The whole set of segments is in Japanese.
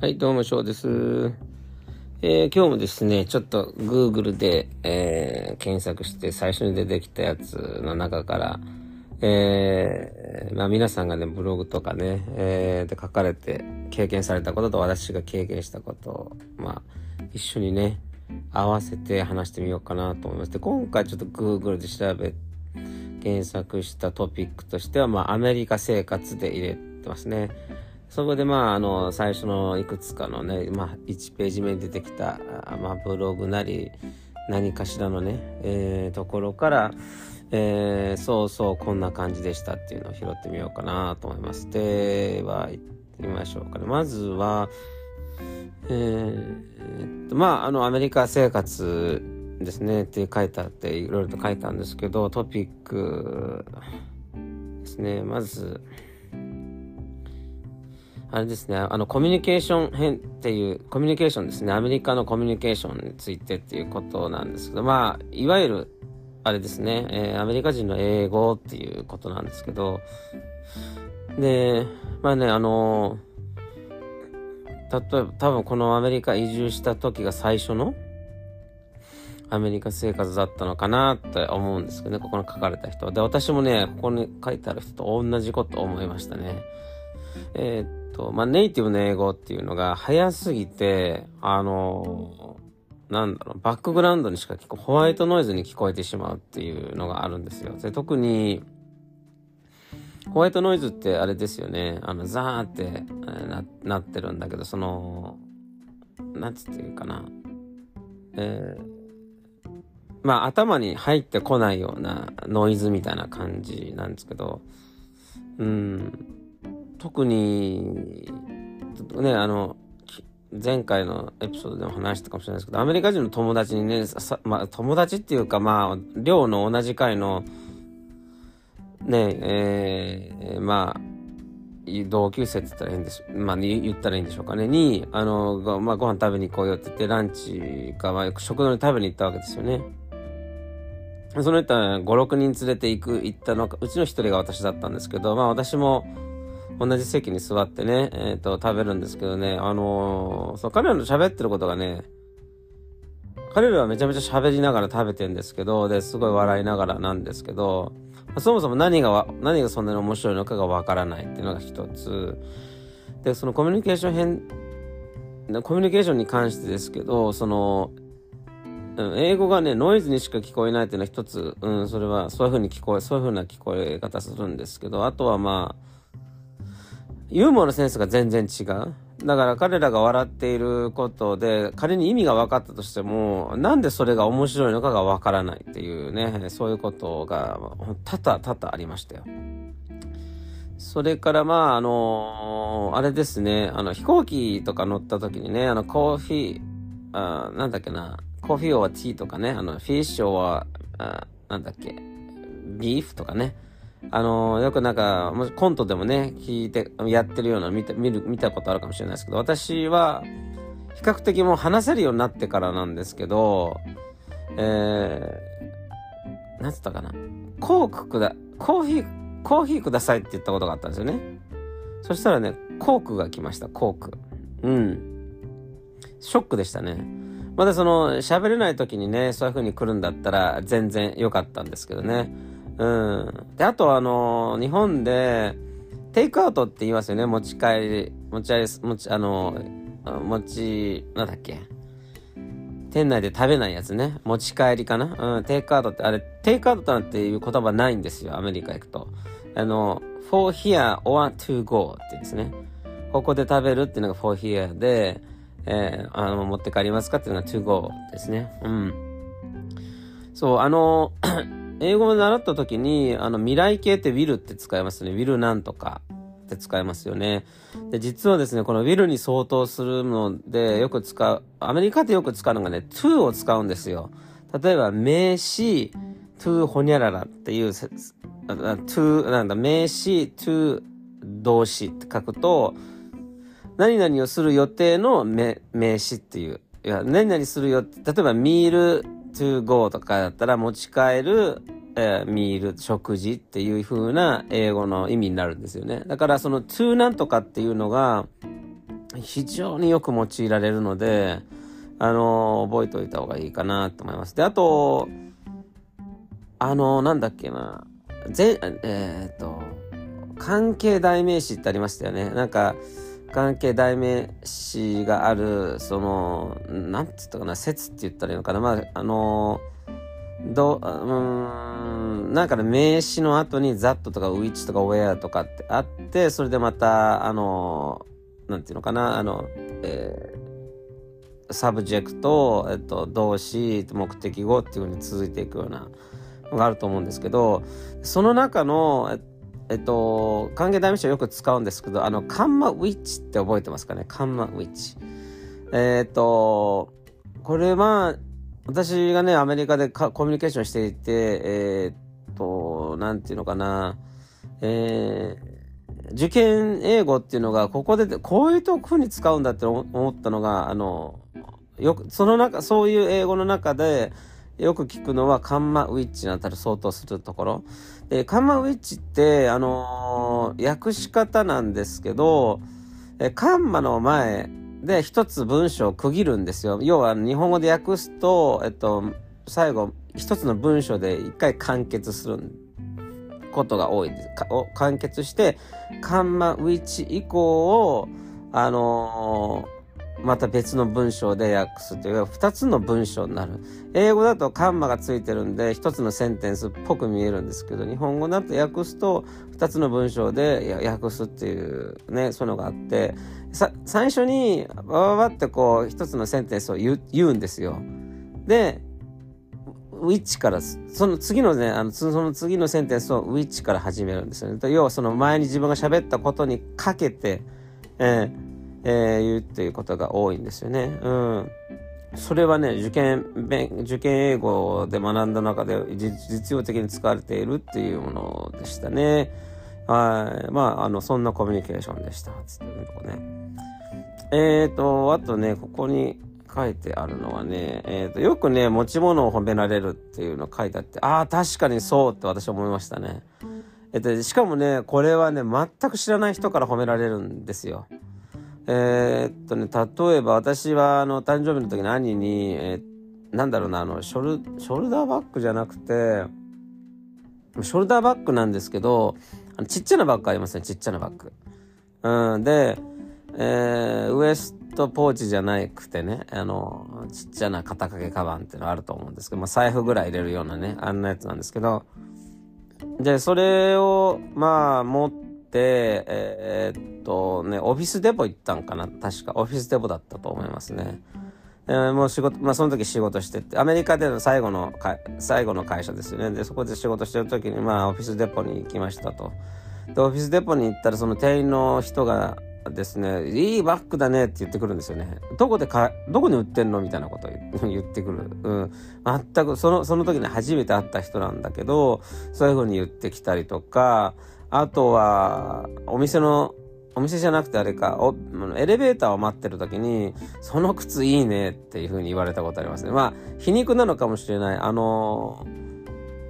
はい、どうも、翔です。えー、今日もですね、ちょっと Google で、えー、検索して最初に出てきたやつの中から、えー、まあ皆さんがね、ブログとかね、えー、で書かれて経験されたことと私が経験したことを、まあ、一緒にね、合わせて話してみようかなと思います。で、今回ちょっと Google で調べ、検索したトピックとしては、まあ、アメリカ生活で入れてますね。そこでまあ、あの、最初のいくつかのね、まあ、1ページ目に出てきた、まあ、ブログなり、何かしらのね、えー、ところから、えー、そうそう、こんな感じでしたっていうのを拾ってみようかなと思います。では、行ってみましょうかね。まずは、えー、まあ、あの、アメリカ生活ですねって書いてあって、いろいろと書いたんですけど、トピックですね。まず、あれですね、あの、コミュニケーション編っていう、コミュニケーションですね、アメリカのコミュニケーションについてっていうことなんですけど、まあ、いわゆる、あれですね、えー、アメリカ人の英語っていうことなんですけど、で、まあね、あの例えば多分このアメリカ移住した時が最初のアメリカ生活だったのかなって思うんですけどね、ここに書かれた人は。で、私もね、ここに書いてある人と同じこと思いましたね。えー、と、まあ、ネイティブの英語っていうのが早すぎて、あのなんだろう、バックグラウンドにしか聞こホワイトノイズに聞こえてしまうっていうのがあるんですよ。で特に、ホワイトノイズってあれですよね。あの、ザーってななってるんだけど、その、なんつっていうかな。えー、まあ頭に入ってこないようなノイズみたいな感じなんですけど、うん、特に、ね、あの、前回のエピソードでも話したかもしれないですけど、アメリカ人の友達にね、まあ、友達っていうか、まあ、寮の同じ会の、ね、えー、まあ、同級生って言ったら変でしょ、まあ、言ったらいいんでしょうかね、に、あの、ごまあ、ご飯食べに行こうよって言って、ランチか、まあ、食堂に食べに行ったわけですよね。その人は5、6人連れて行く、行ったのか、うちの一人が私だったんですけど、まあ私も、同じ席に座ってね、えっ、ー、と、食べるんですけどね、あのー、そう、彼らの喋ってることがね、彼らはめちゃめちゃ喋りながら食べてるんですけど、で、すごい笑いながらなんですけど、そもそも何が何がそんなに面白いのかがわからないっていうのが一つ。で、そのコミュニケーション編、コミュニケーションに関してですけど、その、英語がね、ノイズにしか聞こえないっていうのは一つ、うん、それは、そういう風に聞こえ、そういう風な聞こえ方するんですけど、あとはまあ、ユーモアのセンスが全然違う。だから彼らが笑っていることで、仮に意味が分かったとしても、なんでそれが面白いのかが分からないっていうね、そういうことが多々多々ありましたよ。それからまあ、あの、あれですね、あの飛行機とか乗った時にね、あのコーヒー、あなんだっけな、コーヒーオアティーとかね、あのフィッシュオア、あなんだっけ、ビーフとかね、あの、よくなんか、コントでもね、聞いて、やってるような見た、見る、見たことあるかもしれないですけど、私は、比較的もう話せるようになってからなんですけど、えー、なんつったかな。コークくだ、コーヒー、コーヒーくださいって言ったことがあったんですよね。そしたらね、コークが来ました、コーク。うん。ショックでしたね。まだその、喋れない時にね、そういう風に来るんだったら全然良かったんですけどね。うん。で、あとあのー、日本で、テイクアウトって言いますよね。持ち帰り、持ち帰り、持ち、あのー、持ち、なんだっけ。店内で食べないやつね。持ち帰りかなうん、テイクアウトって、あれ、テイクアウトなんていう言葉ないんですよ。アメリカ行くと。あの、for here or to go ってですね。ここで食べるっていうのが for here で、えー、あの、持って帰りますかっていうのが to go ですね。うん。そう、あの英語を習った時に、あの、未来形って will って使いますね。will なんとかって使いますよね。で、実はですね、この will に相当するので、よく使う、アメリカでよく使うのがね、to を使うんですよ。例えば、名詞、to ほにゃららっていう、to、なんだ、名詞、to 動詞って書くと、何々をする予定の名詞っていう。いや、何々するよ、例えば、ミール to go とかだったら持ち帰る、えー、ミール、食事っていう風な英語の意味になるんですよね。だからその to なんとかっていうのが、非常によく用いられるので、あの覚えておいた方がいいかなと思います。で、あと、あのなんだっけな、ぜ、えっ、と、関係代名詞ってありましたよね。なんか、関係代名詞がある、その、なんて言ったかな、説って言ったらいいのかな。まあ、あのど、うん、なんかね、名詞の後に that とか which とか where とかってあって、それでまた、あのなんていうのかな、あの、えー、 subject、えっと、動詞、目的語っていうふうに続いていくようなのがあると思うんですけど、その中の、えっと、関係代名詞をよく使うんですけど、あの、カンマ which って覚えてますかね？カンマ which。えっと、これは、私がね、アメリカでコミュニケーションしていて、えー、っと、なんていうのかな、えー、受験英語っていうのが、ここで、こういうとこに使うんだって思ったのが、あの、よく、その中、そういう英語の中で、よく聞くのはカンマウィッチにあたる相当するところ。で、カンマウィッチって、あのー、訳し方なんですけど、えカンマの前で一つ文章を区切るんですよ。要は日本語で訳すと、えっと、最後一つの文章で一回完結することが多いです。を完結して、カンマウィッチ以降を、あのーまた別の文章で訳すというか、二つの文章になる。英語だとカンマがついてるんで、一つのセンテンスっぽく見えるんですけど、日本語だと訳すと、二つの文章で訳すっていうね、そういうのがあって、最初に、ばばばってこう、一つのセンテンスを言う言うんですよ。で、ウィッチから、その次のね、あの、その次のセンテンスをウィッチから始めるんですよね。要はその前に自分が喋ったことにかけて、えーえー、言うっていうことが多いんですよね。うん。それはね、受験、受験英語で学んだ中で実用的に使われているっていうものでしたね。はい。まあ、あの、そんなコミュニケーションでした。つってね、ここね。えっ、ー、と、あとね、ここに書いてあるのはね、えっ、ー、と、よくね、持ち物を褒められるっていうの書いてあって、ああ、確かにそうって私は思いましたね。えっ、と、しかもね、これはね、全く知らない人から褒められるんですよ。えー、っとね、例えば私はあの誕生日の時に兄に、えー、なんだろうな、あの、ショル、ショルダーバッグじゃなくて、ショルダーバッグなんですけど、あのちっちゃなバッグありますね、ちっちゃなバッグ。うん、で、えー、ウエストポーチじゃなくてね、あの、ちっちゃな肩掛けカバンっていうのあると思うんですけど、まあ財布ぐらい入れるようなね、あんなやつなんですけど、で、それを、まあ、持って、、えー、っとね、オフィスデポ行ったんかな？確か。オフィスデポだったと思いますね。えー、もう仕事、まあその時仕事してて、アメリカでの最後の、最後の会社ですよね。で、そこで仕事してる時に、まあオフィスデポに行きましたと。で、オフィスデポに行ったらその店員の人がですね、いいバッグだねって言ってくるんですよね。どこでか、どこに売ってんの？みたいなことを言 ってくる。うん。全く、その、その時に初めて会った人なんだけど、そういう風に言ってきたりとか、あとは、お店の、お店じゃなくてあれか、エレベーターを待ってる時に、その靴いいねっていう風に言われたことありますね。まあ、皮肉なのかもしれない。あの、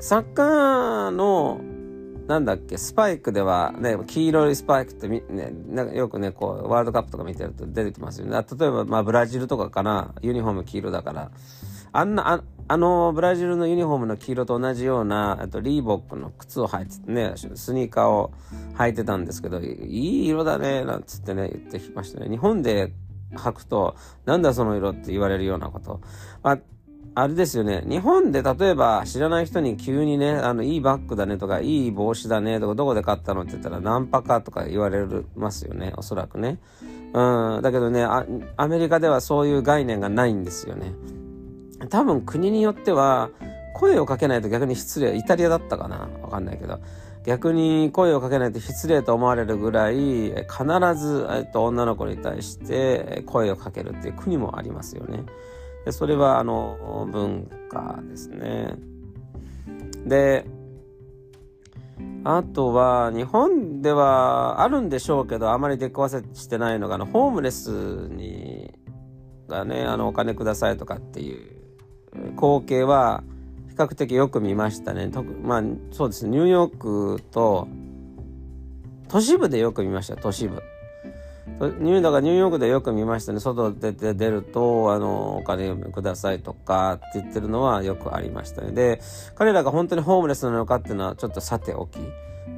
サッカーの、なんだっけ、スパイクでは、ね、黄色いスパイクってみ、ね、なんかよくね、こう、ワールドカップとか見てると出てきますよね。例えば、まあ、ブラジルとかかな、ユニフォーム黄色だから、あんな、ああの、ブラジルのユニフォームの黄色と同じような、あとリーボックの靴を履いてね、スニーカーを履いてたんですけど、いい色だね、なんつってね、言ってきましたね。日本で履くと、なんだその色って言われるようなこと。まあ、あれですよね。日本で例えば知らない人に急にね、あの、いいバッグだねとか、いい帽子だねとか、どこで買ったのって言ったらナンパかとか言われますよね。おそらくね。うん。だけどねアメリカではそういう概念がないんですよね。多分国によっては声をかけないと逆に失礼。イタリアだったかな？わかんないけど。逆に声をかけないと失礼と思われるぐらい必ず、えっと、女の子に対して声をかけるっていう国もありますよね。でそれはあの文化ですね。で、あとは日本ではあるんでしょうけどあまり出くわせしてないのがあのホームレスにがねあのお金くださいとかっていう光景は比較的よく見ましたね。まあそうですね、ニューヨークと都市部でよく見ました、都市部。ニューだからニューヨークでよく見ましたね。外出て出ると、あの、お金くださいとかって言ってるのはよくありましたね。で、彼らが本当にホームレスなのかっていうのはちょっとさておき。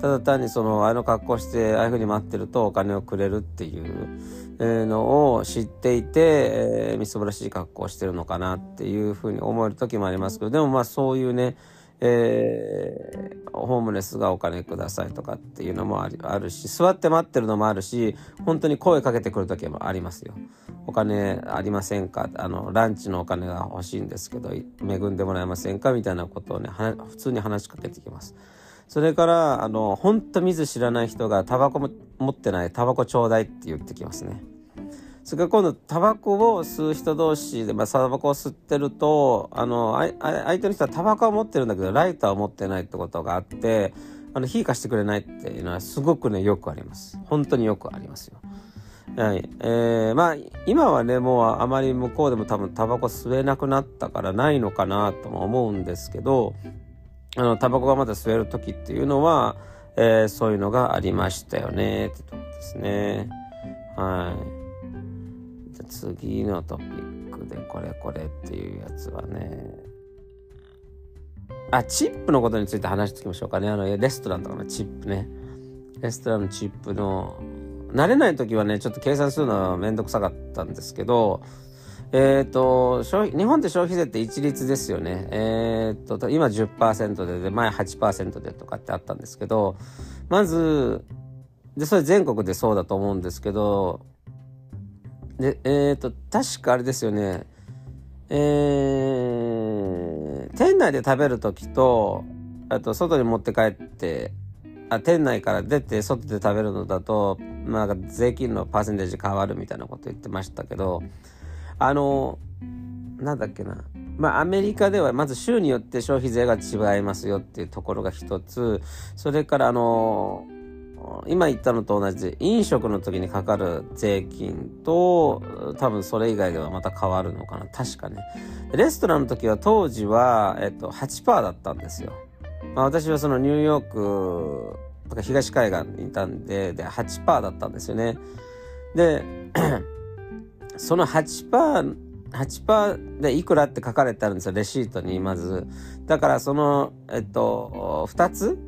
ただ単にその、あの格好して、ああいうふうに待ってるとお金をくれるっていうのを知っていて、えー、みすぼらしい格好をしてるのかなっていうふうに思える時もありますけど、でもまあそういうね、えー、ホームレスがお金くださいとかっていうのもあるし、座って待ってるのもあるし、本当に声かけてくる時もありますよ。お金ありませんか？あの、ランチのお金が欲しいんですけど、恵んでもらえませんか？みたいなことをね、普通に話しかけてきます。それから、あの、本当水知らない人がタバコも持ってない、タバコちょうだいって言ってきますね。それから今度タバコを吸う人同士で、まあ、タバコを吸ってるとあの相手の人はタバコは持ってるんだけどライターを持ってないってことがあってあの火貸してくれないっていうのはすごくねよくあります。本当によくありますよ。はい。えー、まあ今はねもうあまり向こうでも多分タバコ吸えなくなったからないのかなとも思うんですけどあのタバコがまだ吸える時っていうのは、えー、そういうのがありましたよねってとこですね。はい。じゃ次のトピックでこれこれっていうやつはね。あチップのことについて話しておきましょうかね。あのレストランとかのチップね。レストランのチップの慣れない時はねちょっと計算するのはめんどくさかったんですけどえっ、ー、と消費日本って消費税って一律ですよねえっ、ー、と今10%でで前8%でとかってあったんですけどまずでそれ全国でそうだと思うんですけどで、えっ、ー、と、確かあれですよね。えー、店内で食べる時と、あと外に持って帰って、あ店内から出て外で食べるのだと、まあ、税金のパーセンテージ変わるみたいなこと言ってましたけど、あの、なんだっけな。まあ、アメリカではまず州によって消費税が違いますよっていうところが一つ。それから、あの、今言ったのと同じで飲食の時にかかる税金と多分それ以外ではまた変わるのかな確かねレストランの時は当時は、えっと、8%だったんですよ、まあ、私はそのニューヨークとか東海岸にいたんでで8%だったんですよねでその8% 8%でいくらって書かれてあるんですよレシートにまずだからそのえっと2つ？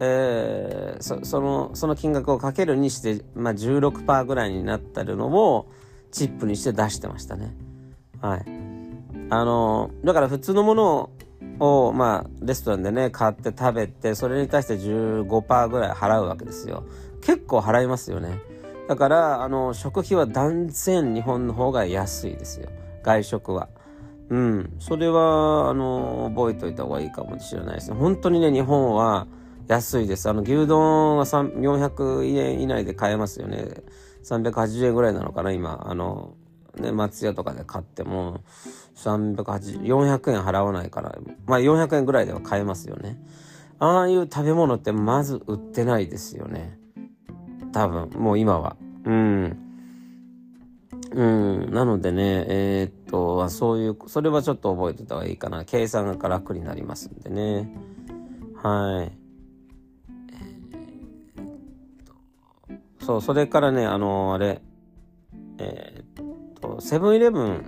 えー、そそのその金額をかけるにして、まあ、16%ぐらいになってるのをチップにして出してましたね。はい。あのだから普通のものを、まあ、レストランでね買って食べてそれに対して15%ぐらい払うわけですよ。結構払いますよね。だからあの食費は断然日本の方が安いですよ。外食は。うん。それは、あの、覚えておいた方がいいかもしれないですね。本当にね、日本は、安いです。あの、牛丼は400円以内で買えますよね。380円ぐらいなのかな、今。あの、ね、松屋とかで買っても、380、400円払わないから、まあ400円ぐらいでは買えますよね。ああいう食べ物ってまず売ってないですよね。多分、もう今は。うん。うん。なのでね、えー、っと、そういう、それはちょっと覚えてた方がいいかな。計算が楽になりますんでね。はい。そう、それからね、あの、あれ、えー、っと、セブンイレブン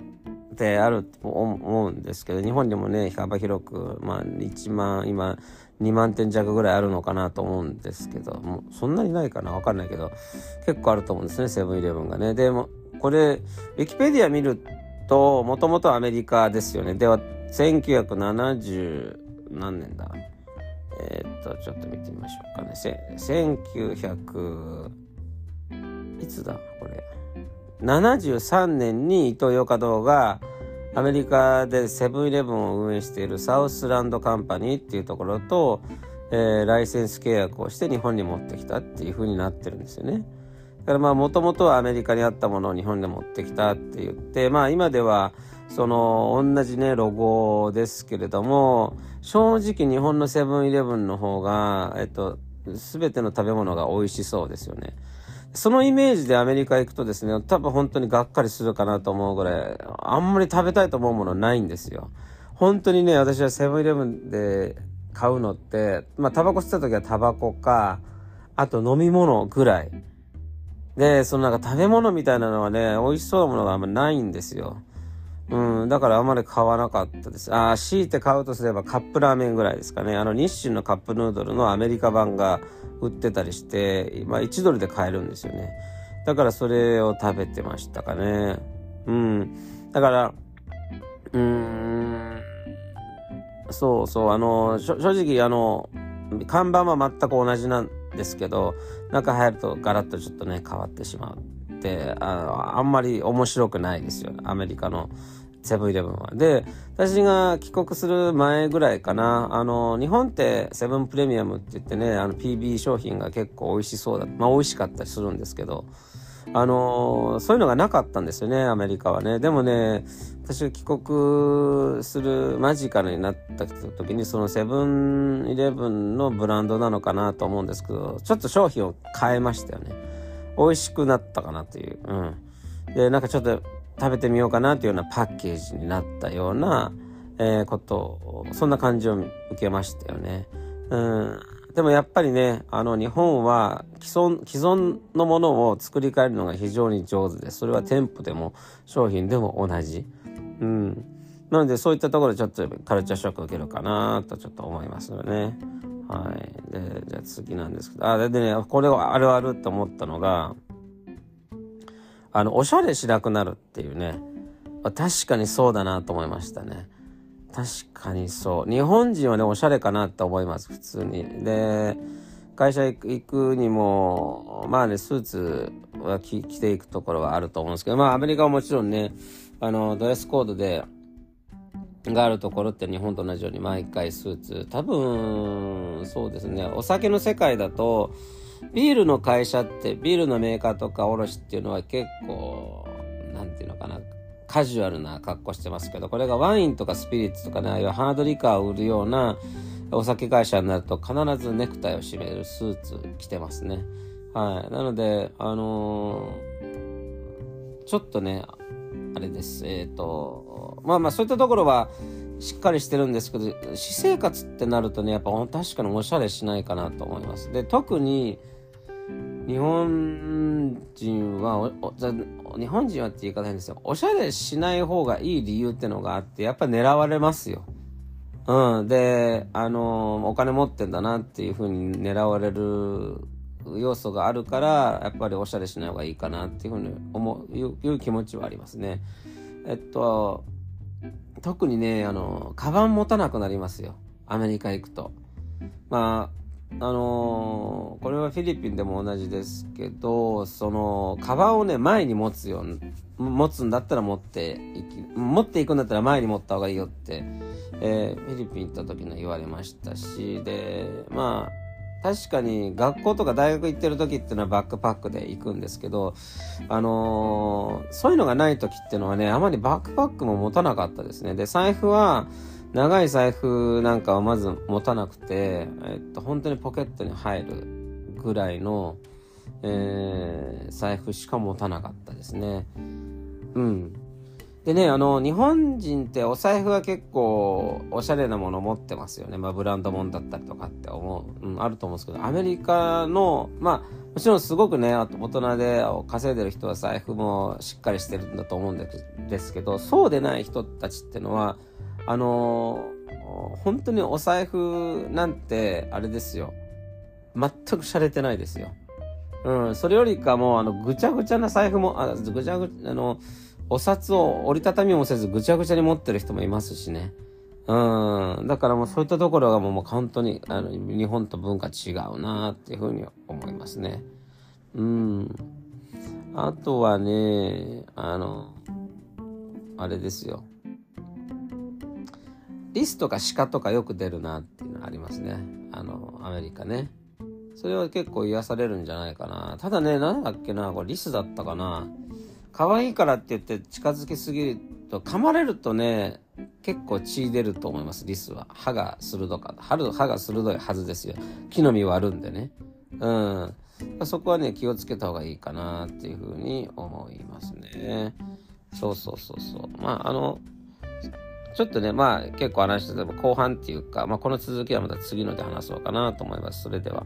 ってあると思うんですけど、日本にもね、幅広く、まあ、1万、今、2万点弱ぐらいあるのかなと思うんですけど、もうそんなにないかなわかんないけど、結構あると思うんですね、セブンイレブンがね。でも、これ、ウィキペディア見ると、もともとアメリカですよね。では、1970何年だ？えー、っと、ちょっと見てみましょうかね。1900、いつだ？これ。73年にイトーヨーカドーがアメリカでセブンイレブンを運営しているサウスランドカンパニーっていうところと、えー、ライセンス契約をして日本に持ってきたっていう風になってるんですよね。だからまあもともとはアメリカにあったものを日本で持ってきたって言ってまあ今ではその同じねロゴですけれども正直日本のセブンイレブンの方がえっと全ての食べ物が美味しそうですよね。そのイメージでアメリカ行くとですね、多分本当にがっかりするかなと思うぐらい、あんまり食べたいと思うものないんですよ。本当にね、私はセブンイレブンで買うのって、まあタバコ吸った時はタバコか、あと飲み物ぐらい。で、そのなんか食べ物みたいなのはね、美味しそうなものがあんまないんですよ。うん、だからあまり買わなかったです。ああ、強いて買うとすればカップラーメンぐらいですかね。あの日清のカップヌードルのアメリカ版が売ってたりして、まあ1ドルで買えるんですよね。だからそれを食べてましたかね。うん。だから、うーん、そうそう、あの、正直あの、看板は全く同じなんですけど、中入るとガラッとちょっとね、変わってしまうって、ああんまり面白くないですよ、アメリカのセブンイレブンは。で、私が帰国する前ぐらいかな、あの、日本ってセブンプレミアムって言ってね、あの PB 商品が結構美味しそうだ、まあ美味しかったりするんですけど、あのそういうのがなかったんですよね、アメリカはね。でもね、私が帰国する間近になった時に、そのセブンイレブンのブランドなのかなと思うんですけど、ちょっと商品を変えましたよね。美味しくなったかなっていう。うん。で、なんかちょっと食べてみようかなっていうようなパッケージになったような、えー、ことを、そんな感じを受けましたよね。うん。でもやっぱりね、あの日本は既存、既存のものを作り変えるのが非常に上手で。それは店舗でも商品でも同じ。うん。なのでそういったところでちょっとカルチャーショック受けるかなとちょっと思いますよね。はい。で、じゃあ次なんですけど、あ、でね、これはあるあるって思ったのが、あの、おしゃれしなくなるっていうね。確かにそうだなと思いましたね。確かにそう。日本人はね、おしゃれかなって思います、普通に。で、会社行くにも、まあね、スーツは着ていくところはあると思うんですけど、まあアメリカはもちろんね、あの、ドレスコードで、があるところって日本と同じように毎回スーツ。多分、そうですね。お酒の世界だと、ビールの会社って、ビールのメーカーとか卸っていうのは結構、なんていうのかな。カジュアルな格好してますけど、これがワインとかスピリッツとかね、ああいうハードリカーを売るようなお酒会社になると必ずネクタイを締めるスーツ着てますね。はい。なので、あのー、ちょっとね、あれです。えっ、ー、と、まあまあそういったところはしっかりしてるんですけど、私生活ってなるとね、やっぱ確かにおしゃれしないかなと思います。で、特に、日本人は日本人はって言い方変ですよ。おしゃれしない方がいい理由ってのがあって、やっぱ狙われますよ。うん。で、あの、お金持ってんだなっていうふうに狙われる要素があるから、やっぱりおしゃれしない方がいいかなっていうふうに思う、いう気持ちはありますね。えっと、特にね、あの、カバン持たなくなりますよ。アメリカ行くと。まあ、あのー、これはフィリピンでも同じですけど、その、カバンをね、前に持つよう持つんだったら持っていき、持っていくんだったら前に持った方がいいよって、えー、フィリピン行った時に言われましたし、で、まあ、確かに学校とか大学行ってる時っていうのはバックパックで行くんですけど、あのー、そういうのがない時っていうのはね、あまりバックパックも持たなかったですね。で、財布は、長い財布なんかはまず持たなくて、えっと、本当にポケットに入るぐらいの、えー、財布しか持たなかったですね。うん。でね、あの、日本人ってお財布は結構おしゃれなもの持ってますよね。まあ、ブランドもんだったりとかって思う、うん、あると思うんですけど、アメリカの、まあ、もちろんすごくね、大人で稼いでる人は財布もしっかりしてるんだと思うんですけど、そうでない人たちってのは、あのー、本当にお財布なんて、あれですよ。全く洒落てないですよ。うん、それよりかも、あの、ぐちゃぐちゃな財布も、あ、ぐちゃぐちゃ、あの、お札を折りたたみもせずぐちゃぐちゃに持ってる人もいますしね。うん。だからもうそういったところがもう本当に、あの、日本と文化違うなっていうふうに思いますね。うん。あとはね、あの、あれですよ。リスとか鹿とかよく出るなっていうのありますね。あの、アメリカね。それは結構癒されるんじゃないかな。ただね、なんだっけな、これリスだったかな。可愛いからって言って近づきすぎると、噛まれるとね、結構血出ると思います、リスは。歯が鋭かった。歯が鋭いはずですよ。木の実割るんでね。うん。そこはね、気をつけた方がいいかなっていうふうに思いますね。そうそうそうそう。まあ、あの、ちょっとね、まあ結構話してても後半っていうか、まあこの続きはまた次ので話そうかなと思います。それでは。